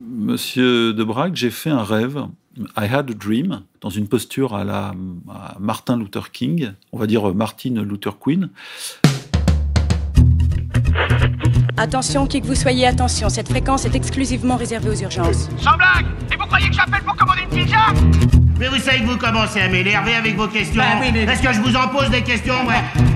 Monsieur de j'ai fait un rêve. I had a dream, dans une posture à la Martin Luther King, on va dire Martin Luther Queen. Attention, qui que vous soyez, attention, cette fréquence est exclusivement réservée aux urgences. Sans blague Et vous croyez que j'appelle pour commander une pizza? Mais vous savez que vous commencez à m'énerver avec vos questions. Bah oui, mais- Est-ce que je vous en pose des questions, ouais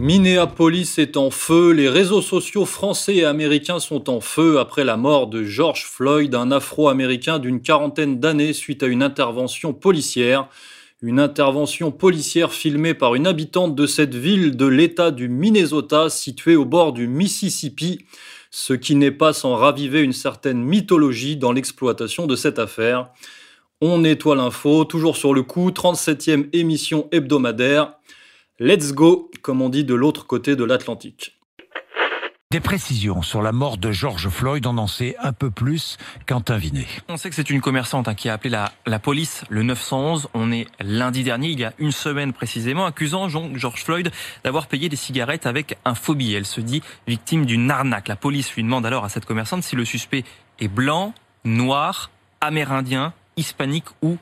Minneapolis est en feu, les réseaux sociaux français et américains sont en feu après la mort de George Floyd, un afro-américain d'une quarantaine d'années suite à une intervention policière. Une intervention policière filmée par une habitante de cette ville de l'État du Minnesota située au bord du Mississippi, ce qui n'est pas sans raviver une certaine mythologie dans l'exploitation de cette affaire. On nettoie l'info, toujours sur le coup, 37e émission hebdomadaire. Let's go, comme on dit de l'autre côté de l'Atlantique. Des précisions sur la mort de George Floyd, on en sait un peu plus Quentin Vinet. On sait que c'est une commerçante hein, qui a appelé la, la police le 911. On est lundi dernier, il y a une semaine précisément, accusant George Floyd d'avoir payé des cigarettes avec un faux billet. Elle se dit victime d'une arnaque. La police lui demande alors à cette commerçante si le suspect est blanc, noir, amérindien, hispanique ou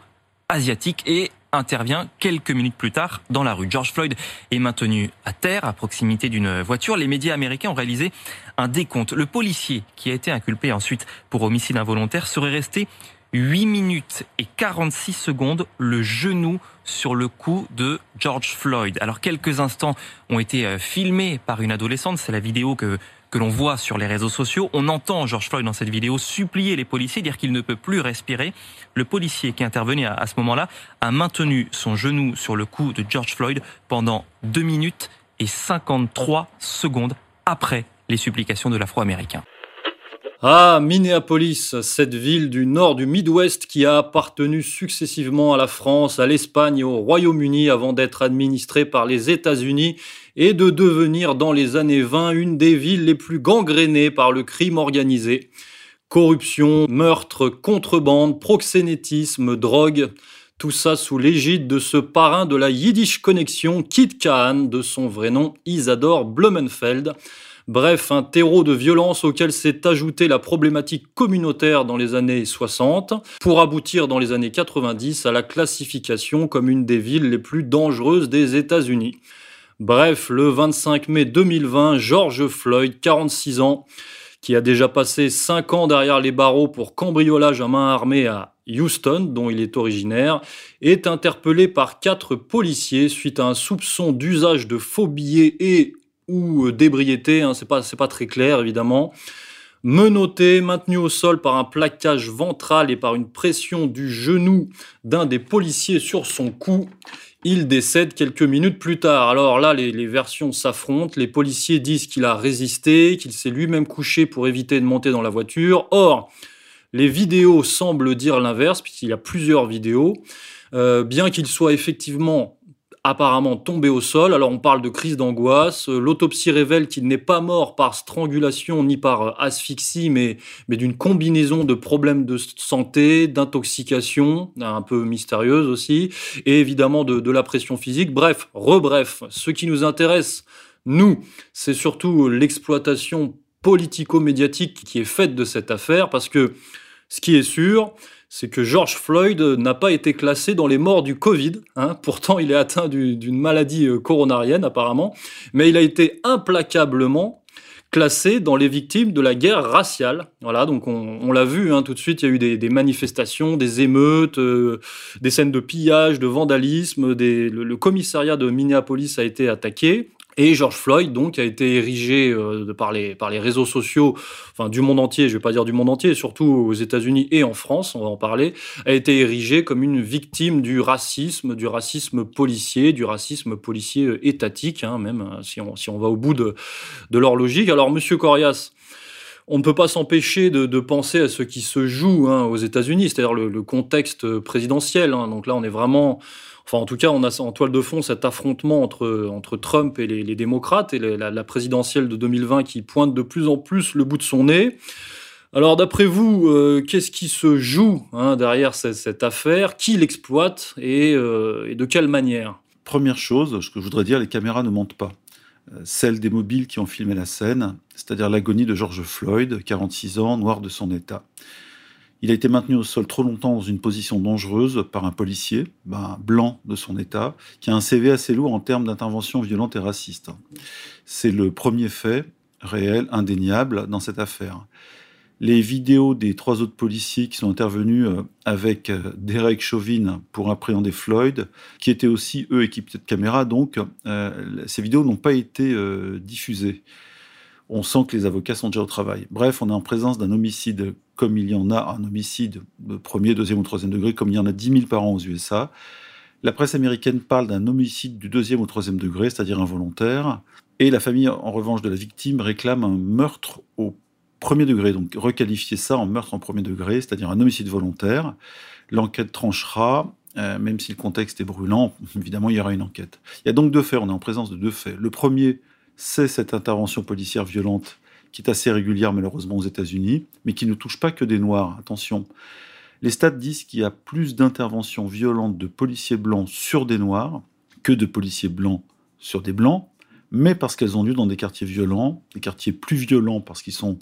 asiatique et intervient quelques minutes plus tard dans la rue. George Floyd est maintenu à terre à proximité d'une voiture. Les médias américains ont réalisé un décompte. Le policier qui a été inculpé ensuite pour homicide involontaire serait resté 8 minutes et 46 secondes le genou sur le cou de George Floyd. Alors quelques instants ont été euh, filmés par une adolescente, c'est la vidéo que que l'on voit sur les réseaux sociaux. On entend George Floyd dans cette vidéo supplier les policiers, dire qu'il ne peut plus respirer. Le policier qui intervenait à, ce moment-là a maintenu son genou sur le cou de George Floyd pendant 2 minutes et 53 secondes après les supplications de l'Afro-Américain. Ah, Minneapolis, cette ville du nord du Midwest qui a appartenu successivement à la France, à l'Espagne et au Royaume-Uni avant d'être administrée par les États-Unis et de devenir dans les années 20 une des villes les plus gangrénées par le crime organisé. Corruption, meurtre, contrebande, proxénétisme, drogue, tout ça sous l'égide de ce parrain de la Yiddish Connexion, Kit Kahan, de son vrai nom Isadore Blumenfeld. Bref, un terreau de violence auquel s'est ajoutée la problématique communautaire dans les années 60, pour aboutir dans les années 90 à la classification comme une des villes les plus dangereuses des États-Unis. Bref, le 25 mai 2020, George Floyd, 46 ans, qui a déjà passé 5 ans derrière les barreaux pour cambriolage à main armée à Houston, dont il est originaire, est interpellé par quatre policiers suite à un soupçon d'usage de faux billets et ou d'ébriété, hein, c'est pas pas très clair évidemment. Menotté, maintenu au sol par un plaquage ventral et par une pression du genou d'un des policiers sur son cou, il décède quelques minutes plus tard. Alors là, les, les versions s'affrontent. Les policiers disent qu'il a résisté, qu'il s'est lui-même couché pour éviter de monter dans la voiture. Or, les vidéos semblent dire l'inverse, puisqu'il y a plusieurs vidéos. Euh, bien qu'il soit effectivement apparemment tombé au sol. Alors on parle de crise d'angoisse. Euh, L'autopsie révèle qu'il n'est pas mort par strangulation ni par euh, asphyxie, mais, d'une combinaison de problèmes de santé, d'intoxication, un peu mystérieuse aussi, et évidemment de, de la pression physique. Bref, rebref, ce qui nous intéresse, nous, c'est surtout l'exploitation politico-médiatique qui est faite de cette affaire, parce que ce qui est sûr, c'est que George Floyd n'a pas été classé dans les morts du Covid. hein. Pourtant, il est atteint du- d'une maladie euh, coronarienne, apparemment. Mais il a été implacablement classé dans les victimes de la guerre raciale. Voilà, donc on, l'a vu hein, tout de suite, il y a eu des, manifestations, des émeutes, euh, des scènes de pillage, de vandalisme. Le commissariat de Minneapolis a été attaqué. Et George Floyd, donc, a été érigé euh, par, les, par les réseaux sociaux, enfin du monde entier, je vais pas dire du monde entier, surtout aux États-Unis et en France, on va en parler, a été érigé comme une victime du racisme, du racisme policier, du racisme policier euh, étatique, hein, même euh, si on, si on va au bout de, de leur logique. Alors, Monsieur Corias, on ne peut pas s'empêcher de, de penser à ce qui se joue hein, aux États-Unis, c'est-à-dire le, le contexte présidentiel. hein. Donc là, on est vraiment, enfin en tout cas, on a en toile de fond cet affrontement entre, Trump et les, démocrates et la, présidentielle de 2020 qui pointe de plus en plus le bout de son nez. Alors d'après vous, euh, qu'est-ce qui se joue hein, derrière cette, affaire? Qui l'exploite et, euh, et de quelle manière? Première chose, ce que je voudrais dire, les caméras ne mentent pas. euh, celle des mobiles qui ont filmé la scène, c'est-à-dire l'agonie de George Floyd, 46 ans, noir de son état. Il a été maintenu au sol trop longtemps dans une position dangereuse par un policier, ben, blanc de son état, qui a un CV assez lourd en termes d'intervention violente et raciste. C'est le premier fait réel, indéniable dans cette affaire. Les vidéos des trois autres policiers qui sont intervenus euh, avec euh, Derek Chauvin pour appréhender Floyd, qui étaient aussi eux équipés de caméras, donc euh, ces vidéos n'ont pas été diffusées. On sent que les avocats sont déjà au travail. Bref, on est en présence d'un homicide comme il y en a un homicide de premier, deuxième ou troisième degré, comme il y en a 10 000 par an aux USA. La presse américaine parle d'un homicide du deuxième ou troisième degré, c'est-à-dire involontaire. Et la famille, en revanche, de la victime réclame un meurtre au premier degré. Donc requalifier ça en meurtre en premier degré, c'est-à-dire un homicide volontaire. L'enquête tranchera, euh, même si le contexte est brûlant, évidemment, il y aura une enquête. Il y a donc deux faits, on est en présence de deux faits. Le premier, c'est cette intervention policière violente qui est assez régulière malheureusement aux États-Unis, mais qui ne touche pas que des Noirs. Attention, les stats disent qu'il y a plus d'interventions violentes de policiers blancs sur des Noirs que de policiers blancs sur des Blancs, mais parce qu'elles ont lieu dans des quartiers violents, des quartiers plus violents parce qu'ils sont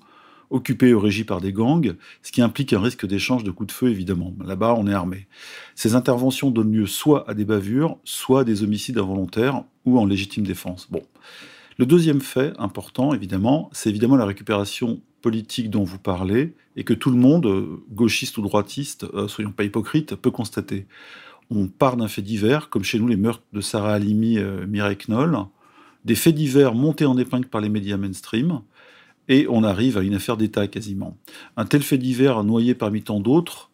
occupés ou régis par des gangs, ce qui implique un risque d'échange de coups de feu, évidemment. Là-bas, on est armé. Ces interventions donnent lieu soit à des bavures, soit à des homicides involontaires ou en légitime défense. Bon. Le deuxième fait important, évidemment, c'est évidemment la récupération politique dont vous parlez et que tout le monde, euh, gauchiste ou droitiste, euh, soyons pas hypocrites, peut constater. On part d'un fait divers, comme chez nous les meurtres de Sarah Halimi, euh, Mireille Knoll, des faits divers montés en épingle par les médias mainstream, et on arrive à une affaire d'État quasiment. Un tel fait divers noyé parmi tant d'autres,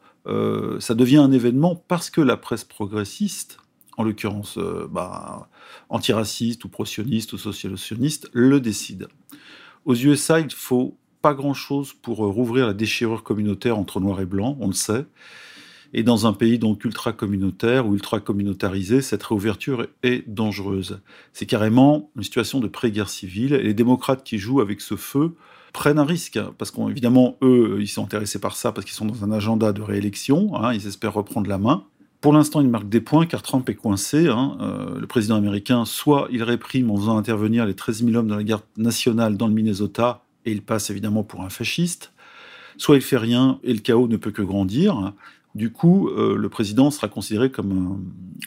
ça devient un événement parce que la presse progressiste, en l'occurrence euh, bah, antiraciste ou pro-sioniste ou social-sioniste, le décide. Aux USA, il faut pas grand-chose pour euh, rouvrir la déchirure communautaire entre noir et blanc, on le sait. Et dans un pays donc ultra-communautaire ou ultra-communautarisé, cette réouverture est dangereuse. C'est carrément une situation de pré-guerre civile. Et les démocrates qui jouent avec ce feu prennent un risque, parce qu'évidemment, eux, ils sont intéressés par ça parce qu'ils sont dans un agenda de réélection, hein, ils espèrent reprendre la main. Pour l'instant, il marque des points car Trump est coincé. Hein. Euh, le président américain, soit il réprime en faisant intervenir les 13 000 hommes de la garde nationale dans le Minnesota, et il passe évidemment pour un fasciste, soit il fait rien et le chaos ne peut que grandir. Du coup, euh, le président sera considéré comme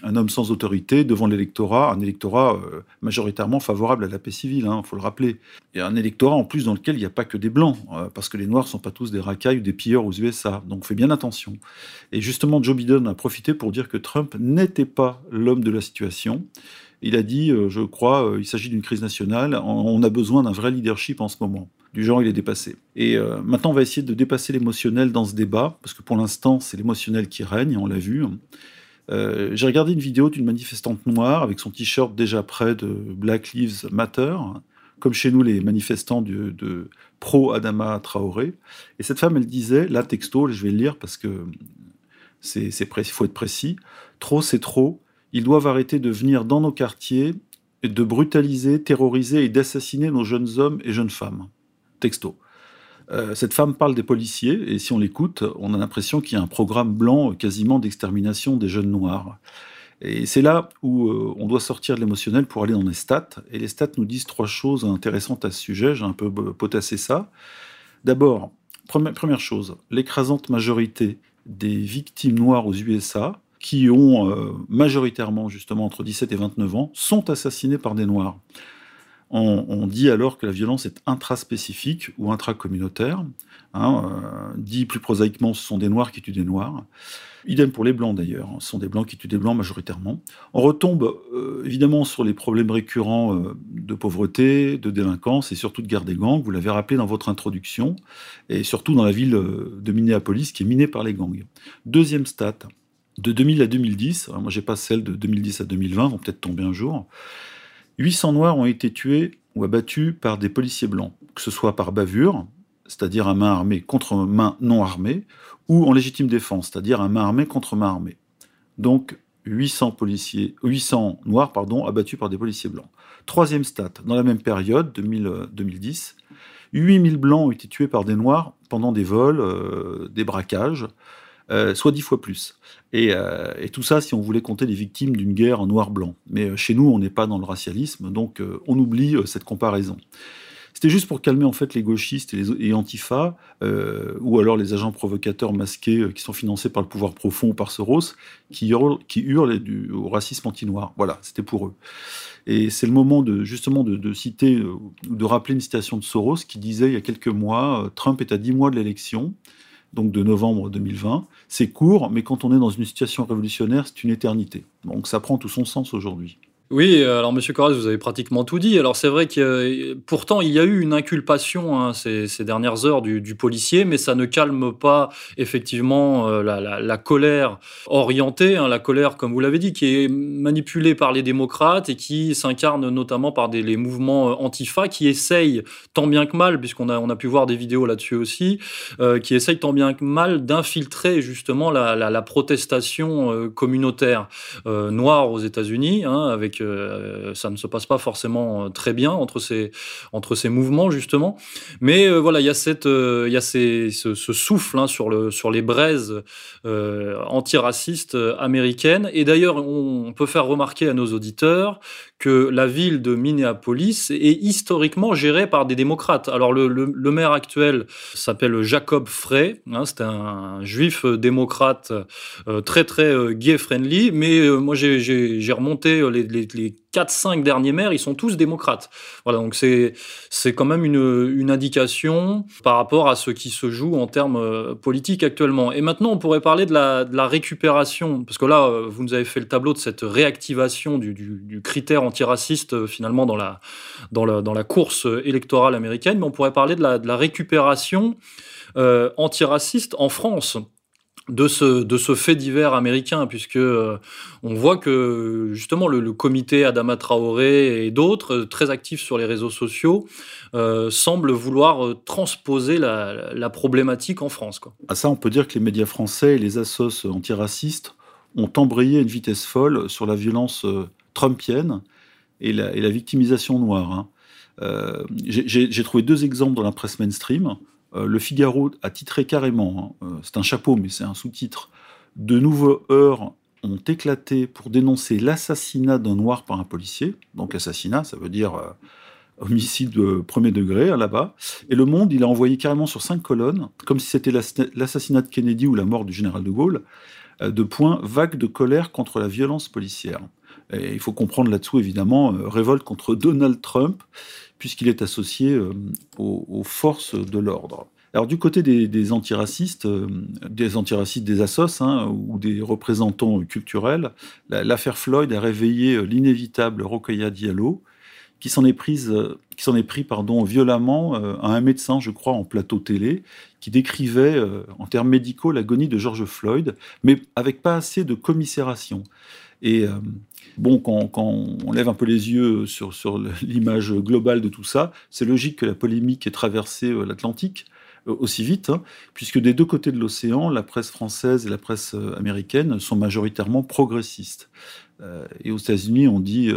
un, homme sans autorité devant l'électorat, un électorat euh, majoritairement favorable à la paix civile, il hein, faut le rappeler. Et un électorat en plus dans lequel il n'y a pas que des blancs, euh, parce que les noirs ne sont pas tous des racailles ou des pilleurs aux USA. Donc fais bien attention. Et justement, Joe Biden a profité pour dire que Trump n'était pas l'homme de la situation. Il a dit, je crois, il s'agit d'une crise nationale, on a besoin d'un vrai leadership en ce moment du genre il est dépassé. Et euh, maintenant, on va essayer de dépasser l'émotionnel dans ce débat, parce que pour l'instant, c'est l'émotionnel qui règne, on l'a vu. Euh, j'ai regardé une vidéo d'une manifestante noire avec son t-shirt déjà près de Black Lives Matter, comme chez nous les manifestants de pro-Adama Traoré. Et cette femme, elle disait, là, texto, je vais le lire parce que c'est il faut être précis, trop c'est trop, ils doivent arrêter de venir dans nos quartiers de brutaliser, terroriser et d'assassiner nos jeunes hommes et jeunes femmes Euh, cette femme parle des policiers, et si on l'écoute, on a l'impression qu'il y a un programme blanc quasiment d'extermination des jeunes noirs. Et c'est là où euh, on doit sortir de l'émotionnel pour aller dans les stats. Et les stats nous disent trois choses intéressantes à ce sujet. J'ai un peu potassé ça. D'abord, première chose, l'écrasante majorité des victimes noires aux USA, qui ont euh, majoritairement justement entre 17 et 29 ans, sont assassinées par des noirs. On, dit alors que la violence est intraspécifique ou intracommunautaire. Hein, euh, dit plus prosaïquement, ce sont des noirs qui tuent des noirs. Idem pour les blancs d'ailleurs, ce sont des blancs qui tuent des blancs majoritairement. On retombe euh, évidemment sur les problèmes récurrents euh, de pauvreté, de délinquance et surtout de guerre des gangs. Vous l'avez rappelé dans votre introduction, et surtout dans la ville de Minneapolis qui est minée par les gangs. Deuxième stat, de 2000 à 2010, moi j'ai pas celle de 2010 à 2020, vont peut-être tomber un jour, 800 Noirs ont été tués ou abattus par des policiers blancs, que ce soit par bavure, c'est-à-dire à main armée contre main non armée, ou en légitime défense, c'est-à-dire à main armée contre main armée. Donc 800, policiers, 800 Noirs pardon, abattus par des policiers blancs. Troisième stat, dans la même période, 2000, 2010, 8000 Blancs ont été tués par des Noirs pendant des vols, euh, des braquages, euh, soit dix fois plus. Et, et, tout ça, si on voulait compter les victimes d'une guerre en noir-blanc. Mais chez nous, on n'est pas dans le racialisme, donc on oublie cette comparaison. C'était juste pour calmer en fait les gauchistes et les Antifa, euh, ou alors les agents provocateurs masqués euh, qui sont financés par le pouvoir profond ou par Soros, qui hurlent, qui du, au racisme anti-noir. Voilà, c'était pour eux. Et c'est le moment de justement de, citer euh, de rappeler une citation de Soros qui disait il y a quelques mois Trump est à 10 mois de l'élection, donc de novembre 2020. C'est court, mais quand on est dans une situation révolutionnaire, c'est une éternité. Donc ça prend tout son sens aujourd'hui. Oui, alors Monsieur Corrèze, vous avez pratiquement tout dit. Alors c'est vrai que pourtant il y a eu une inculpation hein, ces, dernières heures du, policier, mais ça ne calme pas effectivement euh, la, colère orientée, hein, la colère comme vous l'avez dit, qui est manipulée par les démocrates et qui s'incarne notamment par des, les mouvements euh, antifa qui essayent tant bien que mal, puisqu'on a, on a pu voir des vidéos là-dessus aussi, euh, qui essayent tant bien que mal d'infiltrer justement la, protestation communautaire noire aux États-Unis, hein, avec euh, ça ne se passe pas forcément euh, très bien entre ces, entre ces mouvements, justement. Mais euh, voilà, il y a, cette, il y a ce, souffle hein, sur, le, sur les braises antiracistes américaines. Et d'ailleurs, on peut faire remarquer à nos auditeurs que la ville de Minneapolis est historiquement gérée par des démocrates. Alors le, maire actuel s'appelle Jacob Frey, hein, c'est un juif démocrate très très gay-friendly, mais moi j'ai remonté les, les 4-5 derniers maires, ils sont tous démocrates. Voilà, donc c'est quand même une, indication par rapport à ce qui se joue en termes euh, politiques actuellement. Et maintenant, on pourrait parler de la, récupération, parce que là, euh, vous nous avez fait le tableau de cette réactivation du, du, critère antiraciste euh, finalement dans la, dans, la, dans la course électorale américaine, mais on pourrait parler de la, récupération antiraciste en France de ce, de ce fait divers américain, puisque euh, on voit que justement le, comité Adama Traoré et d'autres, euh, très actifs sur les réseaux sociaux, euh, semblent vouloir transposer la, problématique en France. À ça, on peut dire que les médias français et les assos antiracistes ont embrayé à une vitesse folle sur la violence trumpienne et la, et la victimisation noire. Hein. J'ai trouvé deux exemples dans la presse mainstream. Euh, le Figaro a titré carrément, hein, euh, c'est un chapeau mais c'est un sous-titre, de nouveaux heures ont éclaté pour dénoncer l'assassinat d'un noir par un policier. Donc assassinat, ça veut dire euh, homicide de premier degré hein, là-bas. Et Le Monde, il a envoyé carrément sur cinq colonnes, comme si c'était l'assassinat de Kennedy ou la mort du général de Gaulle, de points vagues de colère contre la violence policière. Il faut comprendre là-dessous, évidemment, révolte contre Donald Trump, puisqu'il est associé euh, aux, forces de l'ordre. Alors du côté des, antiracistes, euh, des antiracistes des assos hein, ou des représentants culturels, l'affaire Floyd a réveillé euh, l'inévitable Rokhaya Diallo, qui s'en est prise, qui s'en est pris pardon violemment à un médecin, je crois, en plateau télé, qui décrivait en termes médicaux l'agonie de George Floyd, mais avec pas assez de commisération. Et Bon, quand, on lève un peu les yeux sur, l'image globale de tout ça, c'est logique que la polémique ait traversé euh, l'Atlantique euh, aussi vite, hein, puisque des deux côtés de l'océan, la presse française et la presse euh, américaine sont majoritairement progressistes. et aux États-Unis, on dit,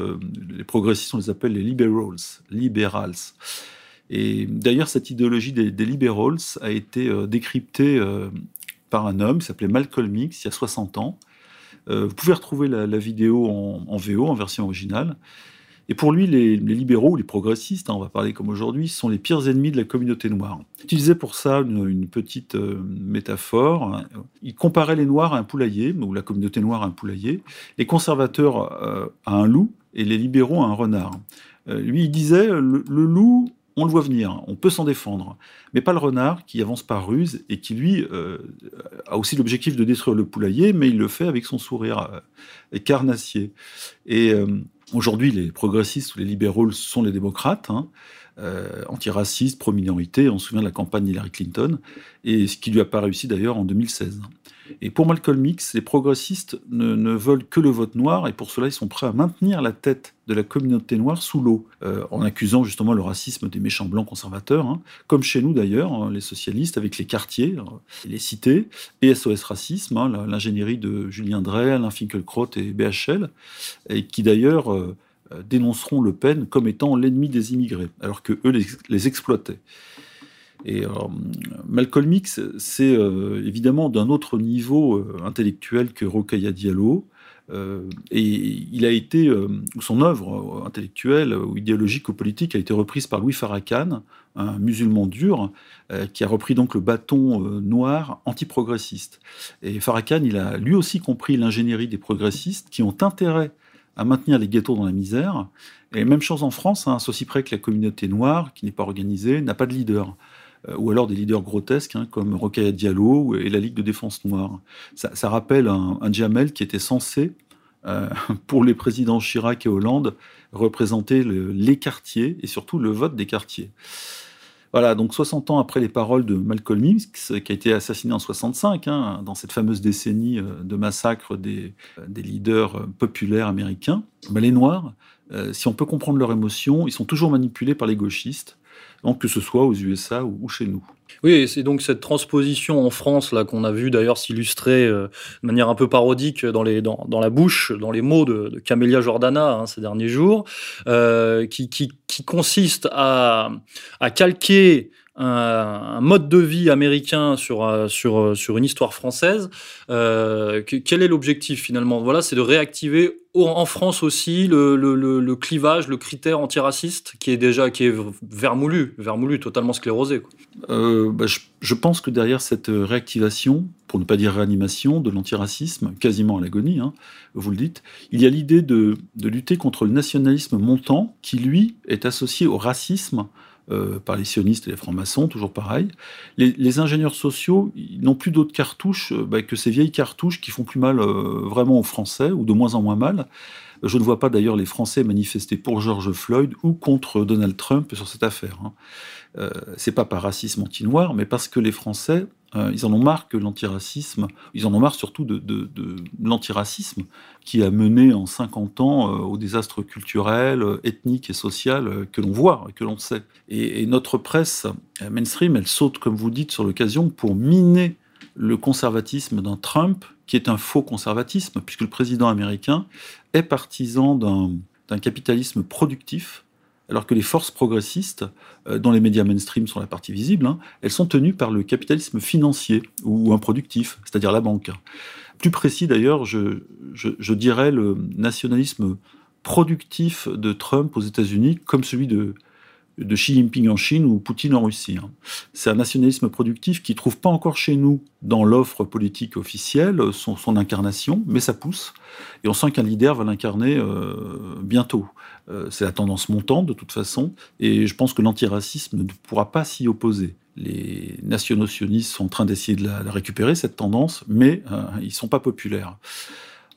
les progressistes, on les appelle les liberals, liberals. Et d'ailleurs, cette idéologie des, des, liberals a été décryptée par un homme qui s'appelait Malcolm X il y a 60 ans, vous pouvez retrouver la, vidéo en, VO, en version originale. Et pour lui, les, libéraux, les progressistes, hein, on va parler comme aujourd'hui, sont les pires ennemis de la communauté noire. Il utilisait pour ça une, petite euh, métaphore. Il comparait les Noirs à un poulailler, ou la communauté noire à un poulailler, les conservateurs euh, à un loup et les libéraux à un renard. lui, il disait, le loup, on le voit venir, on peut s'en défendre, mais pas le renard qui avance par ruse et qui, lui, euh, a aussi l'objectif de détruire le poulailler, mais il le fait avec son sourire euh, carnassier. Et euh, aujourd'hui, les progressistes ou les libéraux sont les démocrates, hein, antiracistes, pro-minorité, on se souvient de la campagne Hillary Clinton, et ce qui lui a pas réussi d'ailleurs en 2016. Et pour Malcolm X, les progressistes ne, veulent que le vote noir, et pour cela, ils sont prêts à maintenir la tête de la communauté noire sous l'eau, euh, en accusant justement le racisme des méchants blancs conservateurs, hein. comme chez nous d'ailleurs, hein, les socialistes, avec les quartiers, euh, les cités, et SOS Racisme, hein, l'ingénierie de Julien Drey, Alain Finkielkraut et BHL, et qui d'ailleurs euh, dénonceront Le Pen comme étant l'ennemi des immigrés, alors que eux les exploitaient. Et Malcolm X, c'est évidemment d'un autre niveau intellectuel que Rokhaya Diallo. Euh, et il a été, euh, son œuvre intellectuelle ou idéologique ou politique a été reprise par Louis Farrakhan, un musulman dur, euh, qui a repris donc le bâton noir antiprogressiste. Et Farrakhan, il a lui aussi compris l'ingénierie des progressistes qui ont intérêt à maintenir les ghettos dans la misère. Et même chose en France, hein, ceci près que la communauté noire, qui n'est pas organisée, n'a pas de leader ou alors des leaders grotesques hein, comme Rokhaya Diallo et la Ligue de défense noire. Ça, rappelle un, un, Jamel qui était censé euh, pour les présidents Chirac et Hollande, représenter les quartiers et surtout le vote des quartiers. Voilà, donc 60 ans après les paroles de Malcolm X, qui a été assassiné en 65, hein, dans cette fameuse décennie euh, de massacre des, des leaders euh, populaires américains, ben, les Noirs, si on peut comprendre leurs émotions, ils sont toujours manipulés par les gauchistes, que ce soit aux USA ou chez nous. Oui, c'est donc cette transposition en France là qu'on a vu d'ailleurs s'illustrer euh, de manière un peu parodique dans, la bouche, dans les mots de, Camélia Jordana hein, ces derniers jours, euh, qui, qui, consiste à calquer un, mode de vie américain sur, euh, sur, euh, sur une histoire française. Euh, quel est l'objectif finalement? Voilà, c'est de réactiver en France aussi le, le, clivage, le critère antiraciste qui est déjà qui est vermoulu, vermoulu, totalement sclérosé. Bah, je, je, pense que derrière cette réactivation, pour ne pas dire réanimation, de l'antiracisme, quasiment à l'agonie, hein, vous le dites, il y a l'idée de, de lutter contre le nationalisme montant qui, lui, est associé au racisme euh, par les sionistes et les francs-maçons, toujours pareil. Les, ingénieurs sociaux n'ont plus d'autres cartouches euh, bah, que ces vieilles cartouches qui font plus mal euh, vraiment aux Français, ou de moins en moins mal. Je ne vois pas d'ailleurs les Français manifester pour George Floyd ou contre Donald Trump sur cette affaire. Hein. Euh, c'est pas par racisme anti-noir, mais parce que les Français, euh, ils en ont marre que l'antiracisme, ils en ont marre surtout de, l'antiracisme qui a mené en 50 ans euh, au désastre culturel, ethnique et social que l'on voit, que l'on sait. Et, et, notre presse mainstream, elle saute, comme vous dites, sur l'occasion pour miner le conservatisme d'un Trump qui est un faux conservatisme, puisque le président américain est partisan d'un capitalisme productif, alors que les forces progressistes, euh, dont les médias mainstream sont la partie visible, hein, elles sont tenues par le capitalisme financier ou improductif, c'est-à-dire la banque. Plus précis d'ailleurs, je, je, dirais le nationalisme productif de Trump aux États-Unis comme celui de, de Xi Jinping en Chine ou Poutine en Russie. Hein. C'est un nationalisme productif qui ne trouve pas encore chez nous, dans l'offre politique officielle, son, son, incarnation, mais ça pousse. Et on sent qu'un leader va l'incarner euh, bientôt. Euh, c'est la tendance montante de toute façon, et je pense que l'antiracisme ne pourra pas s'y opposer. Les nationaux-sionistes sont en train d'essayer de la, récupérer, cette tendance, mais euh, ils ne sont pas populaires.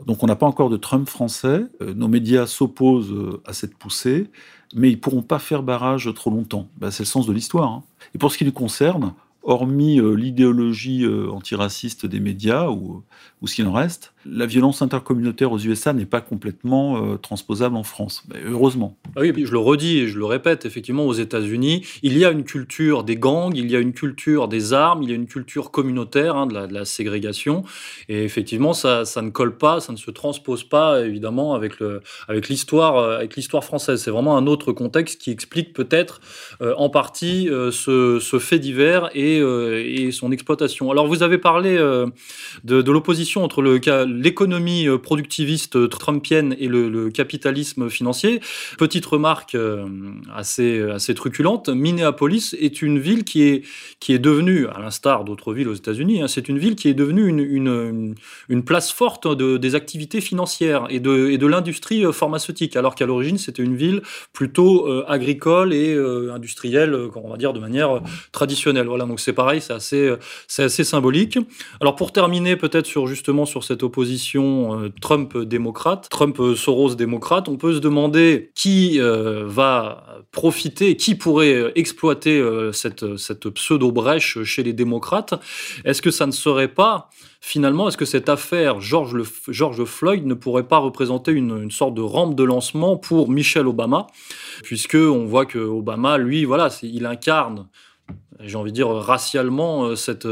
Donc on n'a pas encore de Trump français, euh, nos médias s'opposent euh, à cette poussée, mais ils ne pourront pas faire barrage trop longtemps. Ben, c'est le sens de l'histoire. Hein. Et pour ce qui nous concerne, hormis euh, l'idéologie antiraciste des médias ou, ou ce qu'il en reste, la violence intercommunautaire aux USA n'est pas complètement euh, transposable en France. Heureusement. Ah oui, je le redis et je le répète, effectivement, aux États-Unis, il y a une culture des gangs, il y a une culture des armes, il y a une culture communautaire hein, de, la, ségrégation. Et effectivement, ça, ne colle pas, ça ne se transpose pas, évidemment, avec, avec, l'histoire, avec l'histoire française. C'est vraiment un autre contexte qui explique peut-être euh, en partie euh, ce, fait divers et, euh, son exploitation. Alors, vous avez parlé de, de l'opposition entre le l'économie euh, productiviste euh, trumpienne et le, capitalisme financier. Petite remarque euh, assez, assez truculente, Minneapolis est une ville qui est, qui est devenue, à l'instar d'autres villes aux États-Unis, hein, c'est une ville qui est devenue une, une, place forte de, des activités financières et de, et de l'industrie pharmaceutique, alors qu'à l'origine c'était une ville plutôt agricole et euh, industrielle, on va dire de manière traditionnelle. Voilà, donc c'est pareil, c'est assez, assez symbolique. Alors pour terminer peut-être sur justement sur cette opposition euh, Trump-démocrate, Trump-Soros-démocrate, on peut se demander qui euh, va profiter, qui pourrait euh, exploiter cette, cette pseudo-brèche chez les démocrates. Est-ce que ça ne serait pas finalement, est-ce que cette affaire George, George, Floyd ne pourrait pas représenter une, une, sorte de rampe de lancement pour Michelle Obama, puisque on voit que Obama, lui, voilà, il incarne j'ai envie de dire racialement cette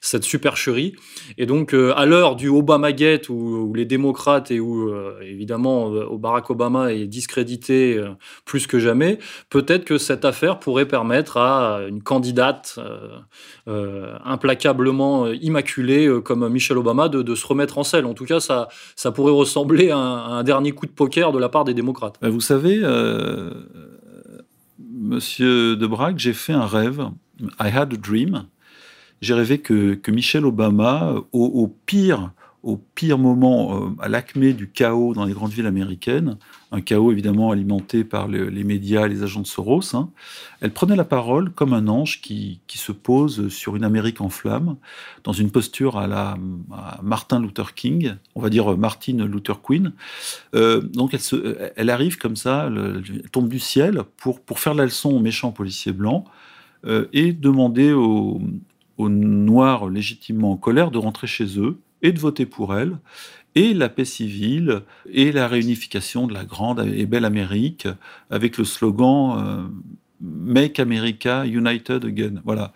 cette supercherie. Et donc à l'heure du Obamagate où, où les démocrates et où évidemment Barack Obama est discrédité plus que jamais, peut-être que cette affaire pourrait permettre à une candidate implacablement immaculée comme Michelle Obama de, se remettre en selle. En tout cas, ça ça pourrait ressembler à un, dernier coup de poker de la part des démocrates. Vous savez, euh, Monsieur De Brague, j'ai fait un rêve. I had a dream. J'ai rêvé que, que, Michelle Obama, au pire au pire moment, euh, à l'acmé du chaos dans les grandes villes américaines, un chaos évidemment alimenté par les médias, les agents de Soros, hein, elle prenait la parole comme un ange qui, se pose sur une Amérique en flammes, dans une posture à la Martin Luther King, on va dire Martin Luther Queen. Euh, donc elle, se, elle, arrive comme ça, elle tombe du ciel pour, pour faire la leçon aux méchants policiers blancs euh, et demander aux Noirs légitimement en colère de rentrer chez eux et de voter pour elle, et la paix civile, et la réunification de la grande et belle Amérique, avec le slogan euh, Make America United Again. Voilà.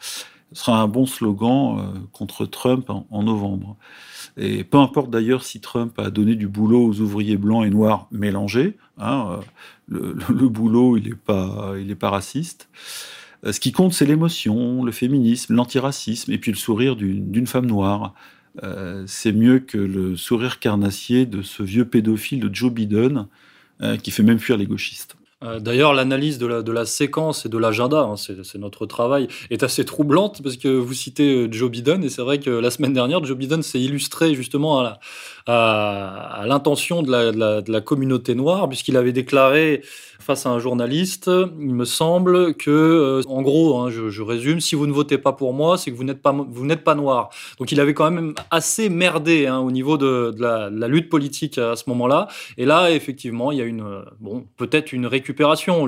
Ce sera un bon slogan euh, contre Trump en, novembre. Et peu importe d'ailleurs si Trump a donné du boulot aux ouvriers blancs et noirs mélangés, hein, euh, le, boulot, il n'est pas, pas raciste. Ce qui compte, c'est l'émotion, le féminisme, l'antiracisme, et puis le sourire d'une femme noire. Euh, c'est mieux que le sourire carnassier de ce vieux pédophile de Joe Biden, euh, qui fait même fuir les gauchistes. Euh, d'ailleurs, l'analyse de la, de la, séquence et de l'agenda, hein, c'est notre travail, est assez troublante parce que vous citez Joe Biden et c'est vrai que la semaine dernière, Joe Biden s'est illustré justement à l'intention de la, de, la, de la communauté noire puisqu'il avait déclaré face à un journaliste, il me semble que, euh, en gros, hein, je, résume, si vous ne votez pas pour moi, c'est que vous n'êtes pas, noir. Donc il avait quand même assez merdé hein, au niveau de, la, lutte politique à ce moment-là. Et là, effectivement, il y a une, euh, bon, peut-être une récupération.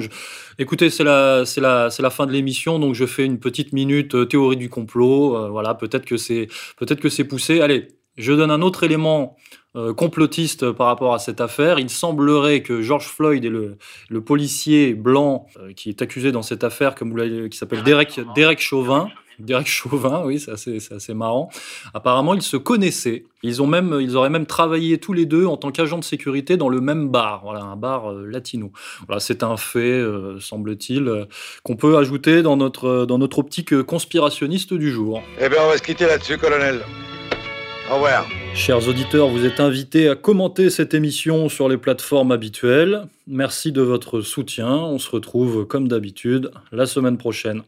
écoutez, c'est la, c'est la, c'est la fin de l'émission, donc je fais une petite minute euh, théorie du complot. voilà, peut-être que c'est, peut-être que c'est poussé. Allez, je donne un autre élément euh, complotiste par rapport à cette affaire. Il semblerait que George Floyd et le, le policier blanc euh, qui est accusé dans cette affaire, comme vous l'avez, qui s'appelle Derek, Derek Chauvin, Derek Chauvin, oui, c'est assez, assez, marrant. Apparemment, ils se connaissaient. Ils, ont même, ils auraient même travaillé tous les deux en tant qu'agents de sécurité dans le même bar, voilà, un bar euh, latino. Voilà, c'est un fait, semble-t-il, qu'on peut ajouter dans notre, dans notre optique conspirationniste du jour. Eh bien, on va se quitter là-dessus, colonel. Au revoir. Chers auditeurs, vous êtes invités à commenter cette émission sur les plateformes habituelles. Merci de votre soutien. On se retrouve comme d'habitude la semaine prochaine.